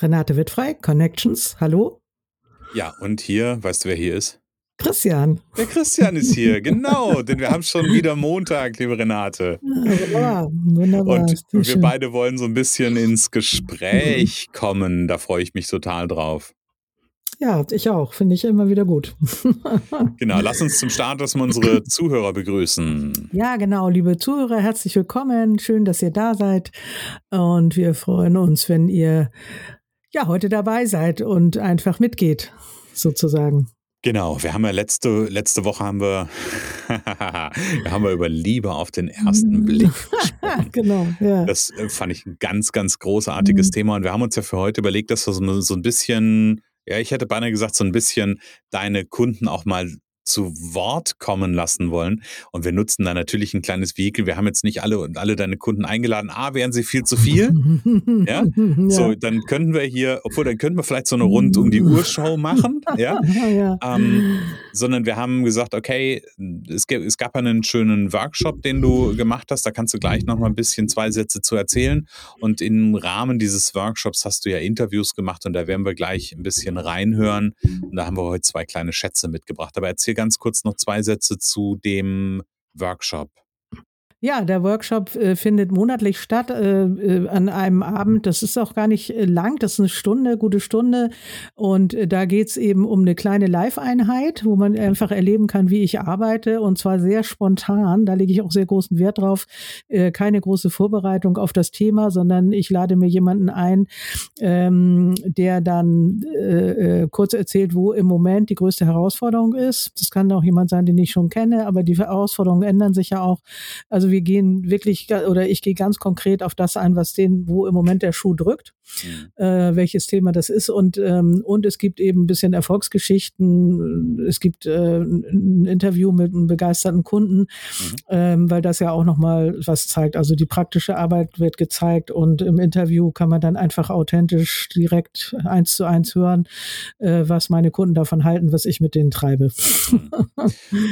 Renate Wittfrei, Connections, hallo. Ja, und hier, weißt du, wer hier ist? Christian. Der Christian ist hier, genau, denn wir haben schon wieder Montag, liebe Renate. Ja, wunderbar, wunderbar. Und wir beide wollen so ein bisschen ins Gespräch kommen. Da freue ich mich total drauf. Ja, ich auch. Finde ich immer wieder gut. genau, lass uns zum Start erstmal unsere Zuhörer begrüßen. Ja, genau, liebe Zuhörer, herzlich willkommen. Schön, dass ihr da seid. Und wir freuen uns, wenn ihr ja heute dabei seid und einfach mitgeht, sozusagen. Genau, wir haben ja letzte, letzte Woche haben wir, haben wir über Liebe auf den ersten Blick gesprochen. genau, ja. Das äh, fand ich ein ganz, ganz großartiges mhm. Thema und wir haben uns ja für heute überlegt, dass wir so, so ein bisschen, ja, ich hätte beinahe gesagt, so ein bisschen deine Kunden auch mal zu Wort kommen lassen wollen. Und wir nutzen da natürlich ein kleines Vehikel. Wir haben jetzt nicht alle und alle deine Kunden eingeladen. Ah, wären sie viel zu viel? ja? ja? So, dann könnten wir hier, obwohl dann könnten wir vielleicht so eine rund um die Uhr Show machen. Ja. ja. Ähm, sondern wir haben gesagt, okay, es, es gab einen schönen Workshop, den du gemacht hast. Da kannst du gleich noch mal ein bisschen zwei Sätze zu erzählen. Und im Rahmen dieses Workshops hast du ja Interviews gemacht und da werden wir gleich ein bisschen reinhören. Und da haben wir heute zwei kleine Schätze mitgebracht. Aber erzähl ganz kurz noch zwei Sätze zu dem Workshop. Ja, der Workshop äh, findet monatlich statt äh, äh, an einem Abend. Das ist auch gar nicht äh, lang, das ist eine Stunde, gute Stunde. Und äh, da geht's eben um eine kleine Live-Einheit, wo man einfach erleben kann, wie ich arbeite. Und zwar sehr spontan. Da lege ich auch sehr großen Wert drauf. Keine große Vorbereitung auf das Thema, sondern ich lade mir jemanden ein, ähm, der dann kurz erzählt, wo im Moment die größte Herausforderung ist. Das kann auch jemand sein, den ich schon kenne, aber die Herausforderungen ändern sich ja auch. Also wir gehen wirklich oder ich gehe ganz konkret auf das ein, was den, wo im Moment der Schuh drückt, mhm. äh, welches Thema das ist und ähm, und es gibt eben ein bisschen Erfolgsgeschichten. Es gibt äh, ein Interview mit einem begeisterten Kunden, mhm. ähm, weil das ja auch noch mal was zeigt. Also die praktische Arbeit wird gezeigt und im Interview kann man dann einfach authentisch direkt eins zu eins hören, äh, was meine Kunden davon halten, was ich mit denen treibe.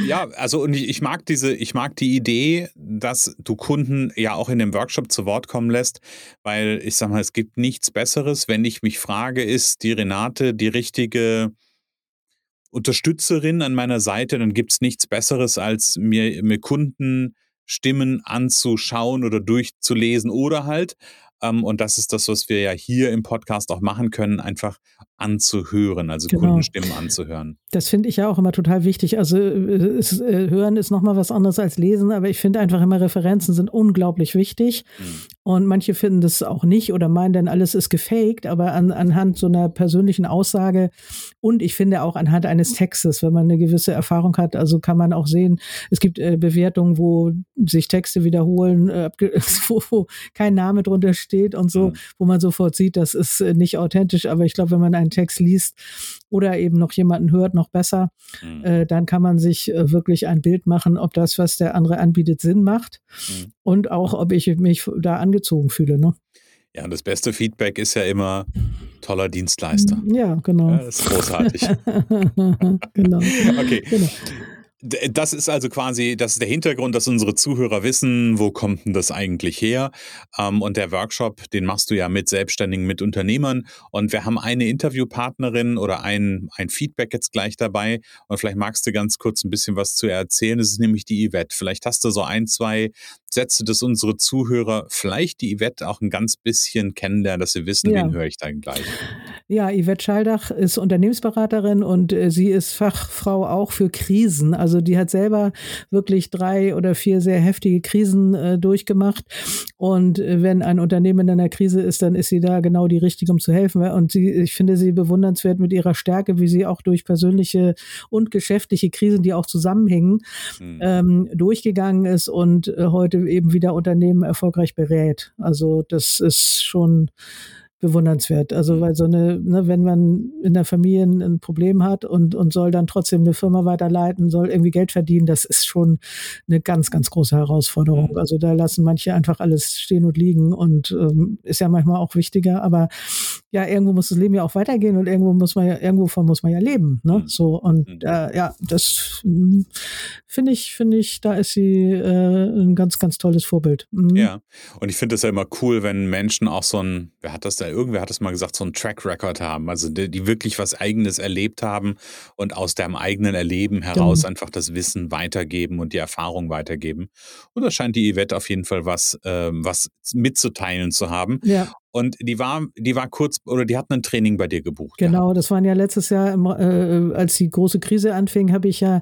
ja, also und ich, ich mag diese, ich mag die Idee, dass du Kunden ja auch in dem Workshop zu Wort kommen lässt, weil ich sag mal, es gibt nichts Besseres, wenn ich mich frage, ist die Renate die richtige Unterstützerin an meiner Seite, dann gibt es nichts Besseres, als mir, mir Kundenstimmen anzuschauen oder durchzulesen oder halt ähm, und das ist das, was wir ja hier im Podcast auch machen können, einfach anzuhören, also genau. Kundenstimmen anzuhören. Das finde ich ja auch immer total wichtig. Also äh, es, äh, hören ist nochmal was anderes als lesen, aber ich finde einfach immer Referenzen sind unglaublich wichtig. Mhm. Und manche finden das auch nicht oder meinen dann, alles ist gefaked, aber an, anhand so einer persönlichen Aussage und ich finde auch anhand eines Textes, wenn man eine gewisse Erfahrung hat, also kann man auch sehen, es gibt äh, Bewertungen, wo sich Texte wiederholen, äh, wo, wo kein Name drunter steht und so, mhm. wo man sofort sieht, das ist äh, nicht authentisch. Aber ich glaube, wenn man einen Text liest oder eben noch jemanden hört, noch besser, mhm. äh, dann kann man sich äh, wirklich ein Bild machen, ob das, was der andere anbietet, Sinn macht mhm. und auch, ob ich mich da angezogen fühle. Ne? Ja, und das beste Feedback ist ja immer toller Dienstleister. Ja, genau. Ja, das ist großartig. genau. Okay. Genau. Das ist also quasi, das ist der Hintergrund, dass unsere Zuhörer wissen, wo kommt denn das eigentlich her? Ähm, und der Workshop, den machst du ja mit Selbstständigen, mit Unternehmern. Und wir haben eine Interviewpartnerin oder ein, ein Feedback jetzt gleich dabei. Und vielleicht magst du ganz kurz ein bisschen was zu erzählen. Das ist nämlich die Yvette. Vielleicht hast du so ein, zwei Sätze, dass unsere Zuhörer vielleicht die Yvette auch ein ganz bisschen kennenlernen, dass sie wissen, ja. wen höre ich dann gleich. Ja, Yvette Schaldach ist Unternehmensberaterin und äh, sie ist Fachfrau auch für Krisen. Also die hat selber wirklich drei oder vier sehr heftige Krisen äh, durchgemacht. Und äh, wenn ein Unternehmen in einer Krise ist, dann ist sie da genau die Richtige, um zu helfen. Und sie, ich finde sie bewundernswert mit ihrer Stärke, wie sie auch durch persönliche und geschäftliche Krisen, die auch zusammenhängen, mhm. ähm, durchgegangen ist und äh, heute eben wieder Unternehmen erfolgreich berät. Also das ist schon bewundernswert. Also mhm. weil so eine, ne, wenn man in der Familie ein Problem hat und, und soll dann trotzdem eine Firma weiterleiten, soll irgendwie Geld verdienen, das ist schon eine ganz, ganz große Herausforderung. Mhm. Also da lassen manche einfach alles stehen und liegen und ähm, ist ja manchmal auch wichtiger, aber ja, irgendwo muss das Leben ja auch weitergehen und irgendwo muss man ja, irgendwo muss man ja leben. Ne? Mhm. So, und äh, ja, das hm, finde ich, finde ich, da ist sie äh, ein ganz, ganz tolles Vorbild. Mhm. Ja, und ich finde es ja immer cool, wenn Menschen auch so ein, wer hat das da, irgendwer hat das mal gesagt, so ein Track Record haben, also die, die wirklich was Eigenes erlebt haben und aus dem eigenen Erleben heraus genau. einfach das Wissen weitergeben und die Erfahrung weitergeben. Und da scheint die Yvette auf jeden Fall was, äh, was mitzuteilen zu haben. Ja. Und die war, die war kurz, oder die hatten ein Training bei dir gebucht. Genau, das waren ja letztes Jahr, äh, als die große Krise anfing, habe ich ja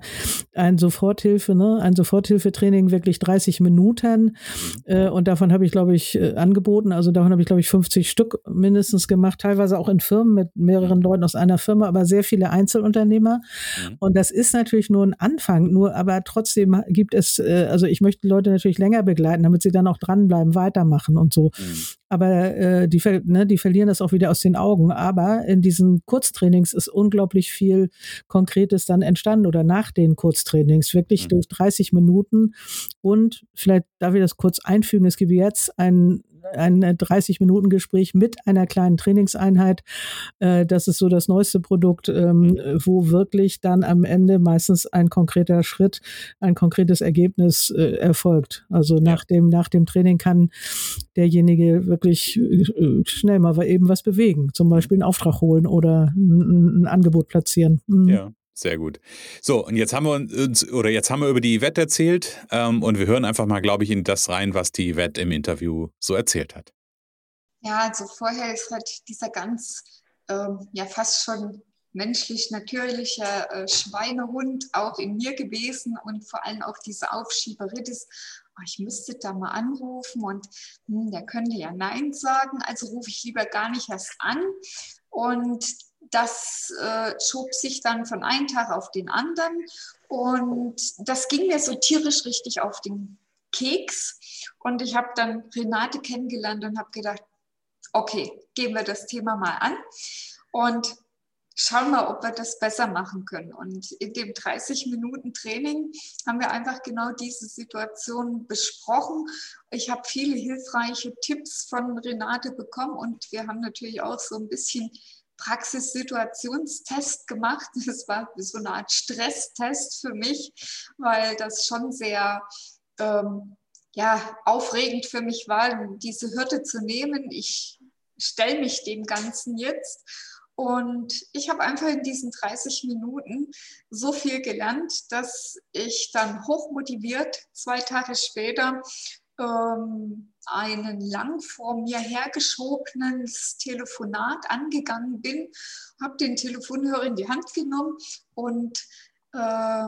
ein Soforthilfe, ne, ein Soforthilfetraining, wirklich 30 Minuten. Mhm. Äh, und davon habe ich, glaube ich, äh, angeboten. Also davon habe ich, glaube ich, 50 Stück mindestens gemacht, teilweise auch in Firmen mit mehreren mhm. Leuten aus einer Firma, aber sehr viele Einzelunternehmer. Mhm. Und das ist natürlich nur ein Anfang, nur aber trotzdem gibt es, äh, also ich möchte Leute natürlich länger begleiten, damit sie dann auch dranbleiben, weitermachen und so. Mhm. Aber äh, die, ne, die verlieren das auch wieder aus den Augen. Aber in diesen Kurztrainings ist unglaublich viel Konkretes dann entstanden oder nach den Kurztrainings, wirklich mhm. durch 30 Minuten. Und vielleicht darf ich das kurz einfügen, es gibt jetzt ein ein 30-Minuten-Gespräch mit einer kleinen Trainingseinheit. Äh, das ist so das neueste Produkt, ähm, wo wirklich dann am Ende meistens ein konkreter Schritt, ein konkretes Ergebnis äh, erfolgt. Also nach dem, nach dem Training kann derjenige wirklich äh, schnell mal eben was bewegen, zum Beispiel einen Auftrag holen oder ein, ein Angebot platzieren. Mhm. Ja. Sehr gut. So, und jetzt haben wir uns, oder jetzt haben wir über die Yvette erzählt ähm, und wir hören einfach mal, glaube ich, in das rein, was die Yvette im Interview so erzählt hat. Ja, also vorher ist halt dieser ganz, ähm, ja, fast schon menschlich natürlicher äh, Schweinehund auch in mir gewesen und vor allem auch diese Aufschieberitis. Oh, ich müsste da mal anrufen und hm, der könnte ja Nein sagen, also rufe ich lieber gar nicht erst an. Und das äh, schob sich dann von einem Tag auf den anderen und das ging mir so tierisch richtig auf den Keks. Und ich habe dann Renate kennengelernt und habe gedacht, okay, gehen wir das Thema mal an und schauen mal, ob wir das besser machen können. Und in dem 30 Minuten Training haben wir einfach genau diese Situation besprochen. Ich habe viele hilfreiche Tipps von Renate bekommen und wir haben natürlich auch so ein bisschen Praxissituationstest gemacht. Das war so eine Art Stresstest für mich, weil das schon sehr ähm, ja, aufregend für mich war, diese Hürde zu nehmen. Ich stelle mich dem Ganzen jetzt. Und ich habe einfach in diesen 30 Minuten so viel gelernt, dass ich dann hochmotiviert zwei Tage später ähm, einen lang vor mir hergeschobenen Telefonat angegangen bin, habe den Telefonhörer in die Hand genommen und äh,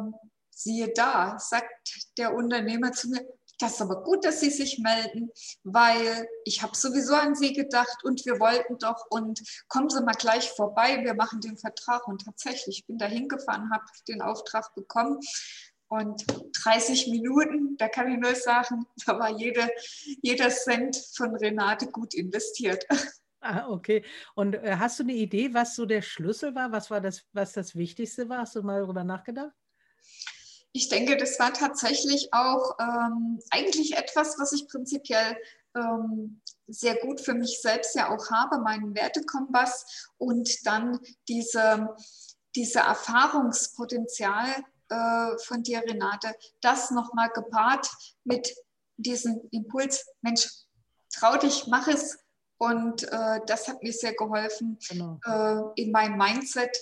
siehe da, sagt der Unternehmer zu mir, das ist aber gut, dass Sie sich melden, weil ich habe sowieso an Sie gedacht und wir wollten doch und kommen Sie mal gleich vorbei, wir machen den Vertrag. Und tatsächlich, ich bin da hingefahren, habe den Auftrag bekommen und 30 Minuten, da kann ich nur sagen, da war jede, jeder Cent von Renate gut investiert. Ah, okay. Und äh, hast du eine Idee, was so der Schlüssel war? Was war das, was das Wichtigste war? Hast du mal darüber nachgedacht? Ich denke, das war tatsächlich auch ähm, eigentlich etwas, was ich prinzipiell ähm, sehr gut für mich selbst ja auch habe, meinen Wertekompass und dann diese, diese Erfahrungspotenzial äh, von dir, Renate, das nochmal gepaart mit diesem Impuls, Mensch, trau dich, mach es. Und äh, das hat mir sehr geholfen, genau. äh, in meinem Mindset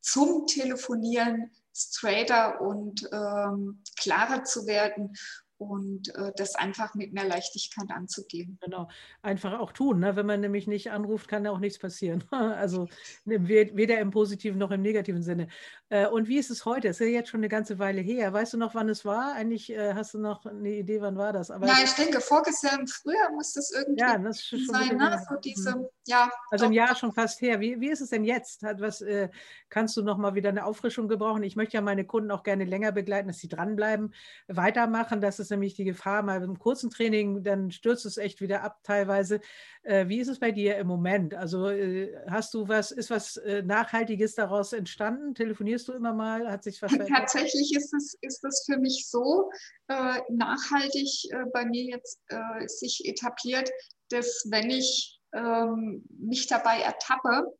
zum Telefonieren straighter und ähm, klarer zu werden. Und äh, das einfach mit mehr Leichtigkeit anzugehen. Genau, einfach auch tun. Ne? Wenn man nämlich nicht anruft, kann da auch nichts passieren. also ne, weder im positiven noch im negativen Sinne. Äh, und wie ist es heute? Es ist ja jetzt schon eine ganze Weile her. Weißt du noch, wann es war? Eigentlich äh, hast du noch eine Idee, wann war das? Aber ja, ich denke, im Frühjahr muss das irgendwie ja, das sein. Ne? So diese, mhm. ja, also ein Jahr schon fast her. Wie, wie ist es denn jetzt? Hat was, äh, kannst du noch mal wieder eine Auffrischung gebrauchen? Ich möchte ja meine Kunden auch gerne länger begleiten, dass sie dranbleiben, weitermachen. Das ist nämlich die Gefahr, mal im kurzen Training, dann stürzt es echt wieder ab teilweise. Äh, wie ist es bei dir im Moment? Also äh, hast du was, ist was äh, Nachhaltiges daraus entstanden? Telefonierst du immer mal? Hat sich was verändert? Tatsächlich ist es, ist es für mich so äh, nachhaltig äh, bei mir jetzt sich etabliert, dass wenn ich ähm, mich dabei ertappe,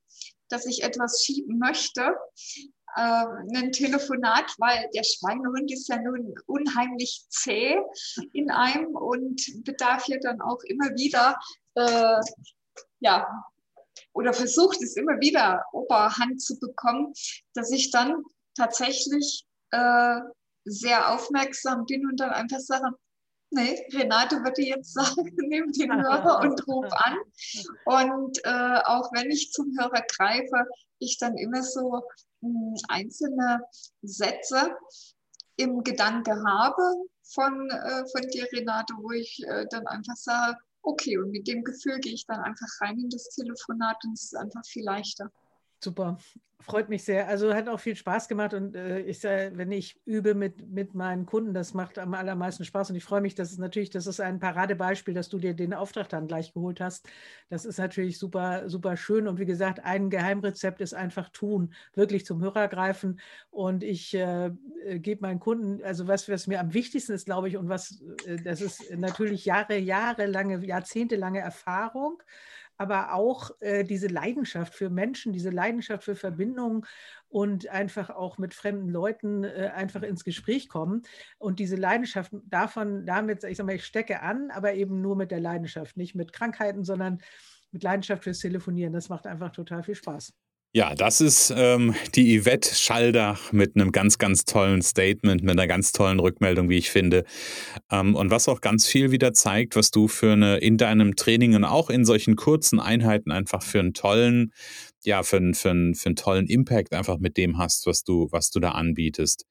dass ich etwas schieben möchte, äh, ein Telefonat, weil der Schweinehund ist ja nun unheimlich zäh in einem und bedarf ja dann auch immer wieder, äh, ja, oder versucht es immer wieder Oberhand zu bekommen, dass ich dann tatsächlich äh, sehr aufmerksam bin und dann einfach sage, nee, Renate würde jetzt sagen, nimm den Hörer und ruf an. Und äh, auch wenn ich zum Hörer greife, ich dann immer so mh, hm, einzelne Sätze im Gedanke habe von, äh, von dir, Renate, wo ich äh, dann einfach sage, okay, und mit dem Gefühl gehe ich dann einfach rein in das Telefonat und es ist einfach viel leichter. Super, freut mich sehr. Also hat auch viel Spaß gemacht und äh, ich sage, wenn ich übe mit, mit meinen Kunden, das macht am allermeisten Spaß und ich freue mich, dass es natürlich, das ist ein Paradebeispiel, dass du dir den Auftrag dann gleich geholt hast. Das ist natürlich super, super schön und wie gesagt, ein Geheimrezept ist einfach tun, wirklich zum Hörer greifen und ich äh, gebe meinen Kunden, also was, was mir am wichtigsten ist, glaube ich, und was, äh, das ist natürlich Jahre, jahrelange, jahrzehntelange Erfahrung aber auch äh, diese Leidenschaft für Menschen, diese Leidenschaft für Verbindungen und einfach auch mit fremden Leuten äh, einfach ins Gespräch kommen. Und diese Leidenschaft davon, damit, ich sage mal, ich stecke an, aber eben nur mit der Leidenschaft, nicht mit Krankheiten, sondern mit Leidenschaft fürs Telefonieren. Das macht einfach total viel Spaß. Ja, das ist ähm, die Yvette Schaldach mit einem ganz, ganz tollen Statement, mit einer ganz tollen Rückmeldung, wie ich finde. Ähm, und was auch ganz viel wieder zeigt, was du für eine in deinem Training und auch in solchen kurzen Einheiten einfach für einen tollen, ja, für einen, für einen, für einen tollen Impact einfach mit dem hast, was du, was du da anbietest.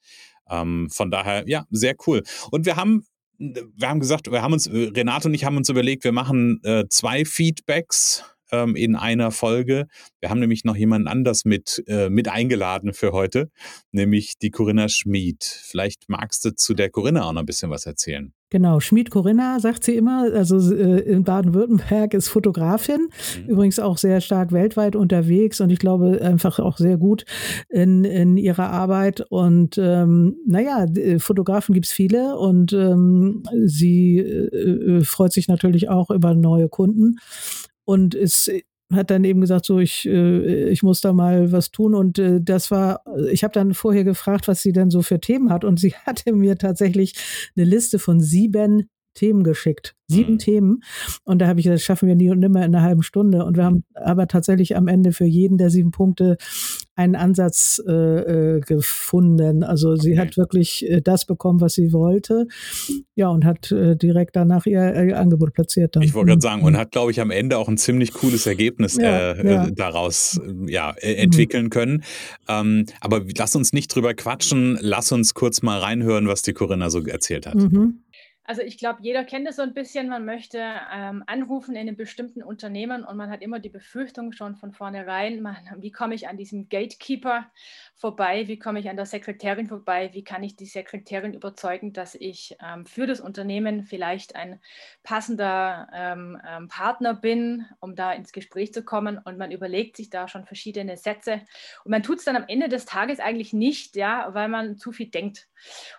Ähm, von daher, ja, sehr cool. Und wir haben wir haben gesagt, wir haben uns, Renato und ich haben uns überlegt, wir machen äh, zwei Feedbacks ähm, in einer Folge. Wir haben nämlich noch jemanden anders mit, äh, mit eingeladen für heute, nämlich die Corinna Schmid. Vielleicht magst du zu der Corinna auch noch ein bisschen was erzählen. Genau, Schmid Corinna sagt sie immer, also äh, in Baden-Württemberg ist Fotografin, mhm. übrigens auch sehr stark weltweit unterwegs und ich glaube einfach auch sehr gut in, in ihrer Arbeit. Und ähm, naja, Fotografen gibt es viele und ähm, sie äh, äh, freut sich natürlich auch über neue Kunden und ist hat dann eben gesagt, so ich, äh, ich muss da mal was tun. Und äh, das war, ich habe dann vorher gefragt, was sie denn so für Themen hat. Und sie hatte mir tatsächlich eine Liste von sieben Themen geschickt. Sieben mhm. Themen. Und da habe ich gesagt, das schaffen wir nie und nimmer in einer halben Stunde. Und wir haben aber tatsächlich am Ende für jeden der sieben Punkte einen Ansatz äh, äh gefunden. Also sie hat wirklich äh, das bekommen, was sie wollte. Ja, und hat äh, direkt danach ihr, ihr, Angebot platziert. Dann. Ich wollte gerade sagen, und hat, glaube ich, am Ende auch ein ziemlich cooles Ergebnis ja, äh, ja. daraus ja, entwickeln mhm. können. Ähm, aber lass uns nicht drüber quatschen. Lass uns kurz mal reinhören, was die Corinna so erzählt hat. Mhm. Also ich glaube, jeder kennt es so ein bisschen. Man möchte ähm, anrufen in einem bestimmten Unternehmen und man hat immer die Befürchtung schon von vornherein, man, wie komme ich an diesem Gatekeeper vorbei, wie komme ich an der Sekretärin vorbei, wie kann ich die Sekretärin überzeugen, dass ich ähm, für das Unternehmen vielleicht ein passender ähm, ähm Partner bin, um da ins Gespräch zu kommen. Und man überlegt sich da schon verschiedene Sätze. Und man tut es dann am Ende des Tages eigentlich nicht, ja, weil man zu viel denkt.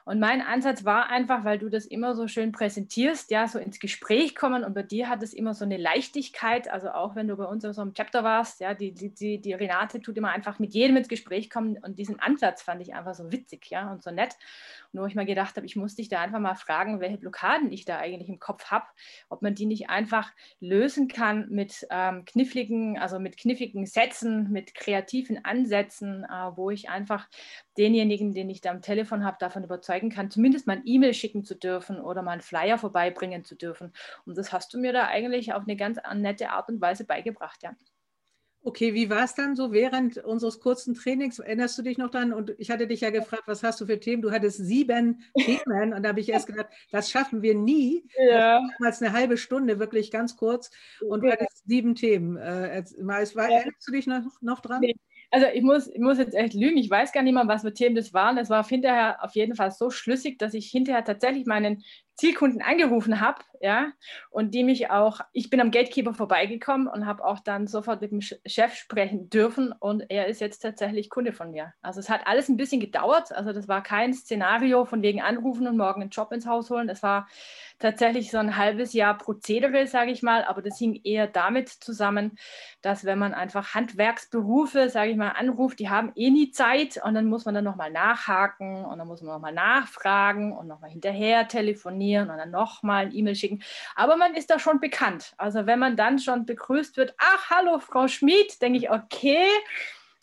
Und mein Ansatz war einfach, weil du das immer so schön präsentierst, ja, so ins Gespräch kommen und bei dir hat es immer so eine Leichtigkeit, also auch wenn du bei uns in so einem Chapter warst, ja, die, die, die, Renate tut immer einfach mit jedem ins Gespräch kommen und diesen Ansatz fand ich einfach so witzig, ja, und so nett. Wo ich mal gedacht habe, ich muss dich da einfach mal fragen, welche Blockaden ich da eigentlich im Kopf habe, ob man die nicht einfach lösen kann mit ähm, kniffligen, also mit kniffigen Sätzen, mit kreativen Ansätzen, äh, wo ich einfach denjenigen, den ich da am Telefon habe, davon überzeugen kann, zumindest mal ein E-Mail schicken zu dürfen oder mal einen Flyer vorbeibringen zu dürfen. Und das hast du mir da eigentlich auf eine ganz nette Art und Weise beigebracht, ja. Okay, wie war es dann so während unseres kurzen Trainings? Erinnerst du dich noch dran? Und ich hatte dich ja gefragt, was hast du für Themen? Du hattest sieben Themen und da habe ich erst gedacht, das schaffen wir nie. Ja. Damals eine halbe Stunde, wirklich ganz kurz. Und du hattest sieben Themen. Äh, erinnerst du dich noch, noch dran? Nee. Also ich muss, ich muss jetzt echt lügen, ich weiß gar nicht mehr, was für Themen das waren. Es war hinterher auf jeden Fall so schlüssig, dass ich hinterher tatsächlich meinen Zielkunden angerufen habe, ja, und die mich auch, ich bin am Gatekeeper vorbeigekommen und habe auch dann sofort mit dem Chef sprechen dürfen und er ist jetzt tatsächlich Kunde von mir. Also es hat alles ein bisschen gedauert, also das war kein Szenario von wegen anrufen und morgen einen Job ins Haus holen, das war tatsächlich so ein halbes Jahr Prozedere, sage ich mal, aber das hing eher damit zusammen, dass wenn man einfach Handwerksberufe, sage ich mal, anruft, die haben eh nie Zeit und dann muss man dann nochmal nachhaken und dann muss man nochmal nachfragen und nochmal hinterher telefonieren telefonieren und dann nochmal ein E-Mail schicken. Aber man ist da schon bekannt. Also wenn man dann schon begrüßt wird, ach, hallo Frau Schmid, denke ich, okay,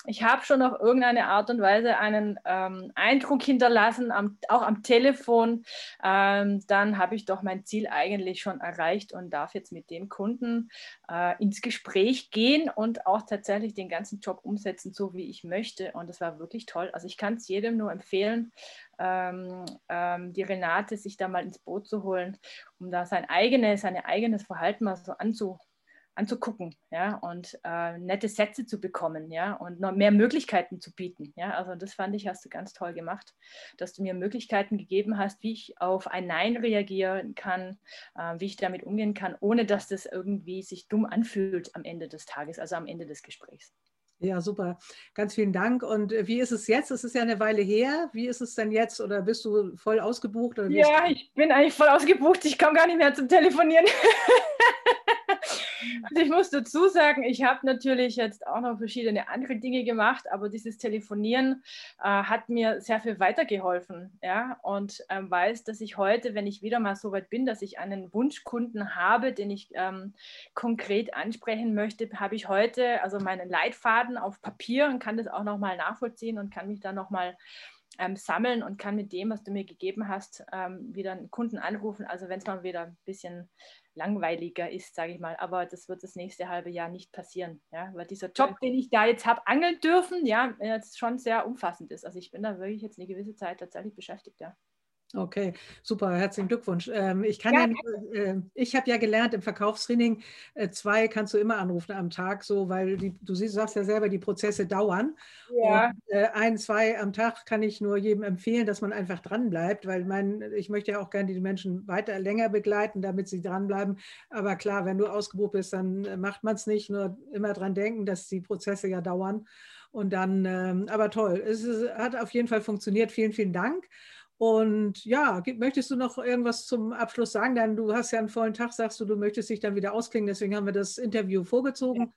ich habe schon auf irgendeine Art und Weise einen ähm, Eindruck hinterlassen, am, auch am Telefon, ähm, dann habe ich doch mein Ziel eigentlich schon erreicht und darf jetzt mit dem Kunden äh, ins Gespräch gehen und auch tatsächlich den ganzen Job umsetzen, so wie ich möchte. Und das war wirklich toll. Also ich kann es jedem nur empfehlen, ähm, ähm, die Renate sich da mal ins Boot zu holen, um da sein eigenes, sein eigenes Verhalten mal so anzupassen anzugucken, ja, und äh, nette Sätze zu bekommen, ja, und noch mehr Möglichkeiten zu bieten, ja. Also das fand ich, hast du ganz toll gemacht, dass du mir Möglichkeiten gegeben hast, wie ich auf ein Nein reagieren kann, äh, wie ich damit umgehen kann, ohne dass das irgendwie sich dumm anfühlt am Ende des Tages, also am Ende des Gesprächs. Ja, super. Ganz vielen Dank. Und äh, wie ist es jetzt? Es ist ja eine Weile her. Wie ist es denn jetzt? Oder bist du voll ausgebucht? ja, ich bin eigentlich voll ausgebucht. Ich komme gar nicht mehr zum Telefonieren. Also ich muss dazu sagen, ich habe natürlich jetzt auch noch verschiedene andere Dinge gemacht, aber dieses Telefonieren äh, hat mir sehr viel weitergeholfen. Ja? Und ähm, weiß, dass ich heute, wenn ich wieder mal so weit bin, dass ich einen Wunschkunden habe, den ich ähm, konkret ansprechen möchte, habe ich heute also meinen Leitfaden auf Papier und kann das auch nochmal nachvollziehen und kann mich dann nochmal ähm, sammeln und kann mit dem, was du mir gegeben hast, ähm, wieder einen Kunden anrufen. Also wenn es mal wieder ein bisschen langweiliger ist, sage ich mal. Aber das wird das nächste halbe Jahr nicht passieren, ja, weil dieser Job, den ich da jetzt habe, angeln dürfen, ja, jetzt schon sehr umfassend ist. Also ich bin da wirklich jetzt eine gewisse Zeit tatsächlich beschäftigt, ja. Okay, super, herzlichen Glückwunsch. Ähm, ich kann ja, ja äh, ich habe ja gelernt im Verkaufstraining, äh, zwei kannst du immer anrufen am Tag, so, weil die, du siehst, sagst ja selber, die Prozesse dauern. Ja. Und, äh, ein, zwei am Tag kann ich nur jedem empfehlen, dass man einfach dranbleibt, weil mein, ich möchte ja auch gerne die Menschen weiter länger begleiten, damit sie dranbleiben. Aber klar, wenn du ausgebucht bist, dann macht man es nicht. Nur immer dran denken, dass die Prozesse ja dauern. Und dann, ähm, aber toll, es hat auf jeden Fall funktioniert. Vielen, vielen Dank. Und ja, möchtest du noch irgendwas zum Abschluss sagen? Denn du hast ja einen vollen Tag, sagst du, du möchtest dich dann wieder ausklingen, deswegen haben wir das Interview vorgezogen.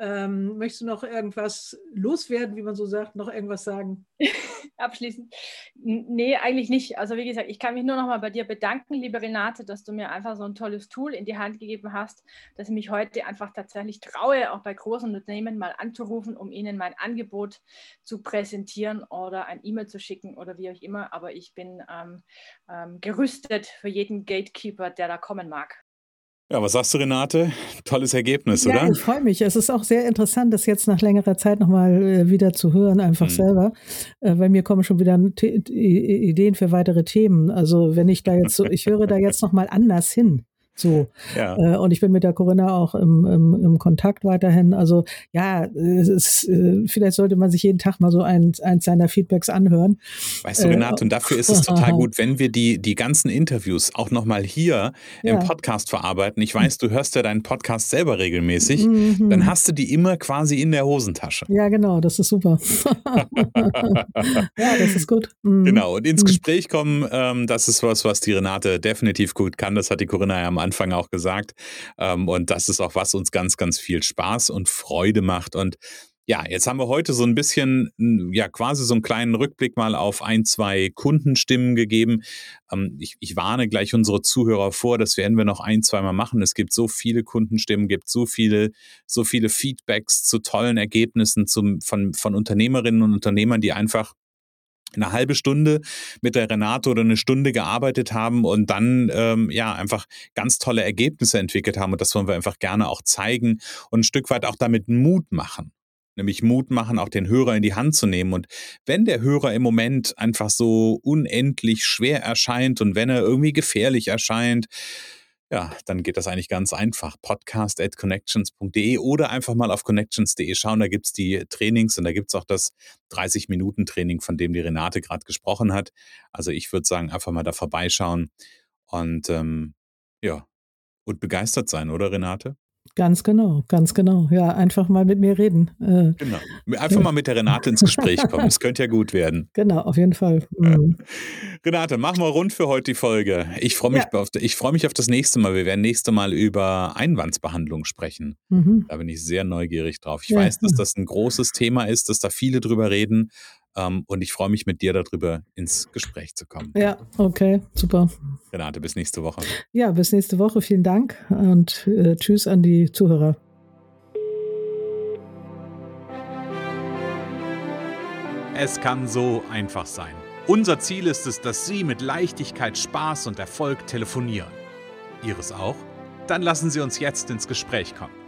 Ähm, möchtest du noch irgendwas loswerden, wie man so sagt, noch irgendwas sagen? Abschließend. Nee, eigentlich nicht. Also wie gesagt, ich kann mich nur noch mal bei dir bedanken, liebe Renate, dass du mir einfach so ein tolles Tool in die Hand gegeben hast, dass ich mich heute einfach tatsächlich traue, auch bei großen Unternehmen mal anzurufen, um ihnen mein Angebot zu präsentieren oder ein E-Mail zu schicken oder wie auch immer. Aber ich bin ähm, ähm, gerüstet für jeden Gatekeeper, der da kommen mag. Ja, was sagst du, Renate? Tolles Ergebnis, ja, oder? Ich freue mich. Es ist auch sehr interessant, das jetzt nach längerer Zeit nochmal äh, wieder zu hören, einfach mhm. selber. Äh, weil mir kommen schon wieder Ideen für weitere Themen. Also wenn ich da jetzt so, ich höre da jetzt nochmal anders hin. So. Ja. Äh, und ich bin mit der Corinna auch im, im, im Kontakt weiterhin. Also ja, es ist, äh, vielleicht sollte man sich jeden Tag mal so ein, eins seiner Feedbacks anhören. Weißt du, Renate, äh, und dafür ist es total gut, wenn wir die, die ganzen Interviews auch nochmal hier ja. im Podcast verarbeiten. Ich weiß, du hörst ja deinen Podcast selber regelmäßig. Mhm. Dann hast du die immer quasi in der Hosentasche. Ja, genau, das ist super. ja, das ist gut. Mhm. Genau, und ins mhm. Gespräch kommen, ähm, das ist was, was die Renate definitiv gut kann. Das hat die Corinna ja am Anfang Anfang auch gesagt. Ähm, und das ist auch, was uns ganz, ganz viel Spaß und Freude macht. Und ja, jetzt haben wir heute so ein bisschen, ja, quasi so einen kleinen Rückblick mal auf ein, zwei Kundenstimmen gegeben. Ähm, ich, ich, warne gleich unsere Zuhörer vor, das werden wir noch ein, zweimal machen. Es gibt so viele Kundenstimmen, gibt so viele, so viele Feedbacks zu tollen Ergebnissen zum, von, von Unternehmerinnen und Unternehmern, die einfach eine halbe Stunde mit der Renate oder eine Stunde gearbeitet haben und dann ähm, ja einfach ganz tolle Ergebnisse entwickelt haben und das wollen wir einfach gerne auch zeigen und ein Stück weit auch damit Mut machen. Nämlich Mut machen, auch den Hörer in die Hand zu nehmen. Und wenn der Hörer im Moment einfach so unendlich schwer erscheint und wenn er irgendwie gefährlich erscheint, ja, dann geht das eigentlich ganz einfach. Podcast at connections.de oder einfach mal auf connections.de schauen. Da gibt es die Trainings und da gibt es auch das 30-Minuten-Training, von dem die Renate gerade gesprochen hat. Also ich würde sagen, einfach mal da vorbeischauen und ähm, ja, und begeistert sein, oder Renate? Ganz genau, ganz genau. Ja, einfach mal mit mir reden. Äh, genau. Einfach mal mit der Renate ins Gespräch kommen. Es könnte ja gut werden. Genau, auf jeden Fall. Mhm. Renate, machen wir rund für heute die Folge. Ich freue mich, ja. auf, freu mich auf das nächste Mal. Wir werden nächste Mal über Einwandsbehandlung sprechen. Mhm. Da bin ich sehr neugierig drauf. Ich ja. weiß, dass das ein großes Thema ist, dass da viele drüber reden. Ähm, und ich freue mich, mit dir darüber ins Gespräch zu kommen. Ja, okay, super. Renate, bis nächste Woche. Ja, bis nächste Woche. Vielen Dank und äh, tschüss an die Zuhörer. Es kann so einfach sein. Unser Ziel ist es, dass Sie mit Leichtigkeit, Spaß und Erfolg telefonieren. Ihres auch? Dann lassen Sie uns jetzt ins Gespräch kommen.